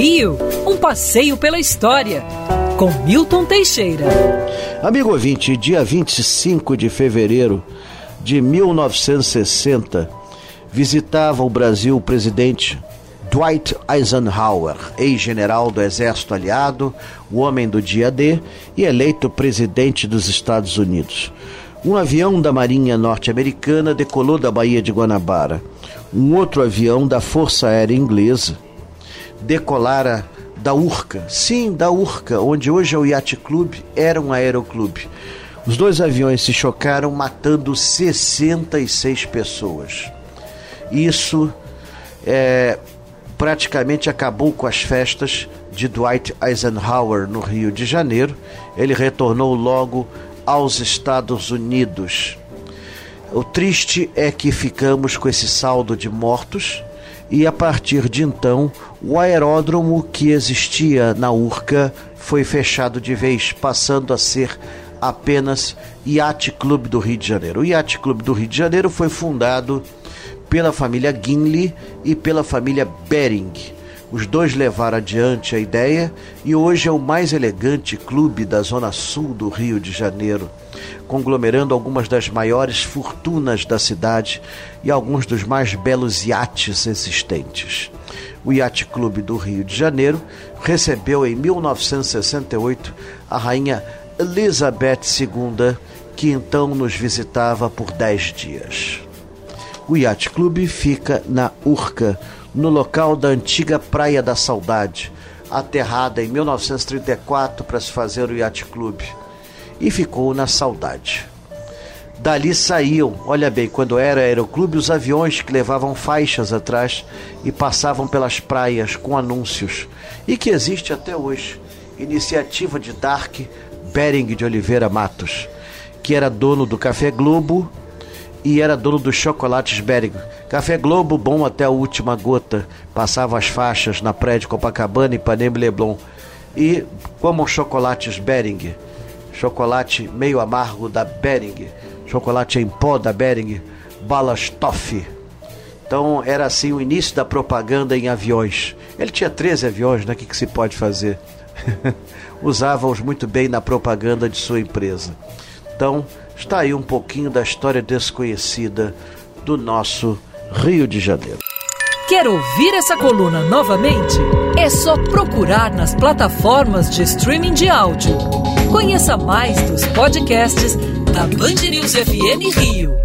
Rio, um passeio pela história, com Milton Teixeira. Amigo ouvinte, dia 25 de fevereiro de 1960, visitava o Brasil o presidente Dwight Eisenhower, ex-general do Exército Aliado, o homem do dia D e eleito presidente dos Estados Unidos. Um avião da Marinha Norte-Americana decolou da Baía de Guanabara. Um outro avião da Força Aérea Inglesa decolara da Urca, sim, da Urca, onde hoje é o Yacht Club, era um aeroclube. Os dois aviões se chocaram, matando 66 pessoas. Isso é, praticamente acabou com as festas de Dwight Eisenhower no Rio de Janeiro. Ele retornou logo aos Estados Unidos. O triste é que ficamos com esse saldo de mortos e a partir de então o aeródromo que existia na Urca foi fechado de vez, passando a ser apenas Yacht Clube do Rio de Janeiro. O Yacht Clube do Rio de Janeiro foi fundado pela família Guinle e pela família Bering. Os dois levaram adiante a ideia e hoje é o mais elegante clube da zona sul do Rio de Janeiro, conglomerando algumas das maiores fortunas da cidade e alguns dos mais belos iates existentes. O Yacht Clube do Rio de Janeiro recebeu em 1968 a rainha Elizabeth II, que então nos visitava por dez dias. O Yacht Clube fica na Urca, no local da antiga Praia da Saudade, aterrada em 1934 para se fazer o Yacht Clube, e ficou na Saudade. Dali saíam, olha bem, quando era aeroclube, os aviões que levavam faixas atrás e passavam pelas praias com anúncios, e que existe até hoje. Iniciativa de Dark Bering de Oliveira Matos, que era dono do Café Globo e era dono dos chocolates Bering. Café Globo bom até a última gota. Passava as faixas na de Copacabana, Ipanema e Leblon. E como chocolates Bering. Chocolate meio amargo da Bering. Chocolate em pó da Bering. Balas Toffee. Então era assim o início da propaganda em aviões. Ele tinha 13 aviões, né? O que, que se pode fazer? Usava-os muito bem na propaganda de sua empresa. Então, está aí um pouquinho da história desconhecida do nosso Rio de Janeiro. Quer ouvir essa coluna novamente? É só procurar nas plataformas de streaming de áudio. Conheça mais dos podcasts da Band News FM Rio.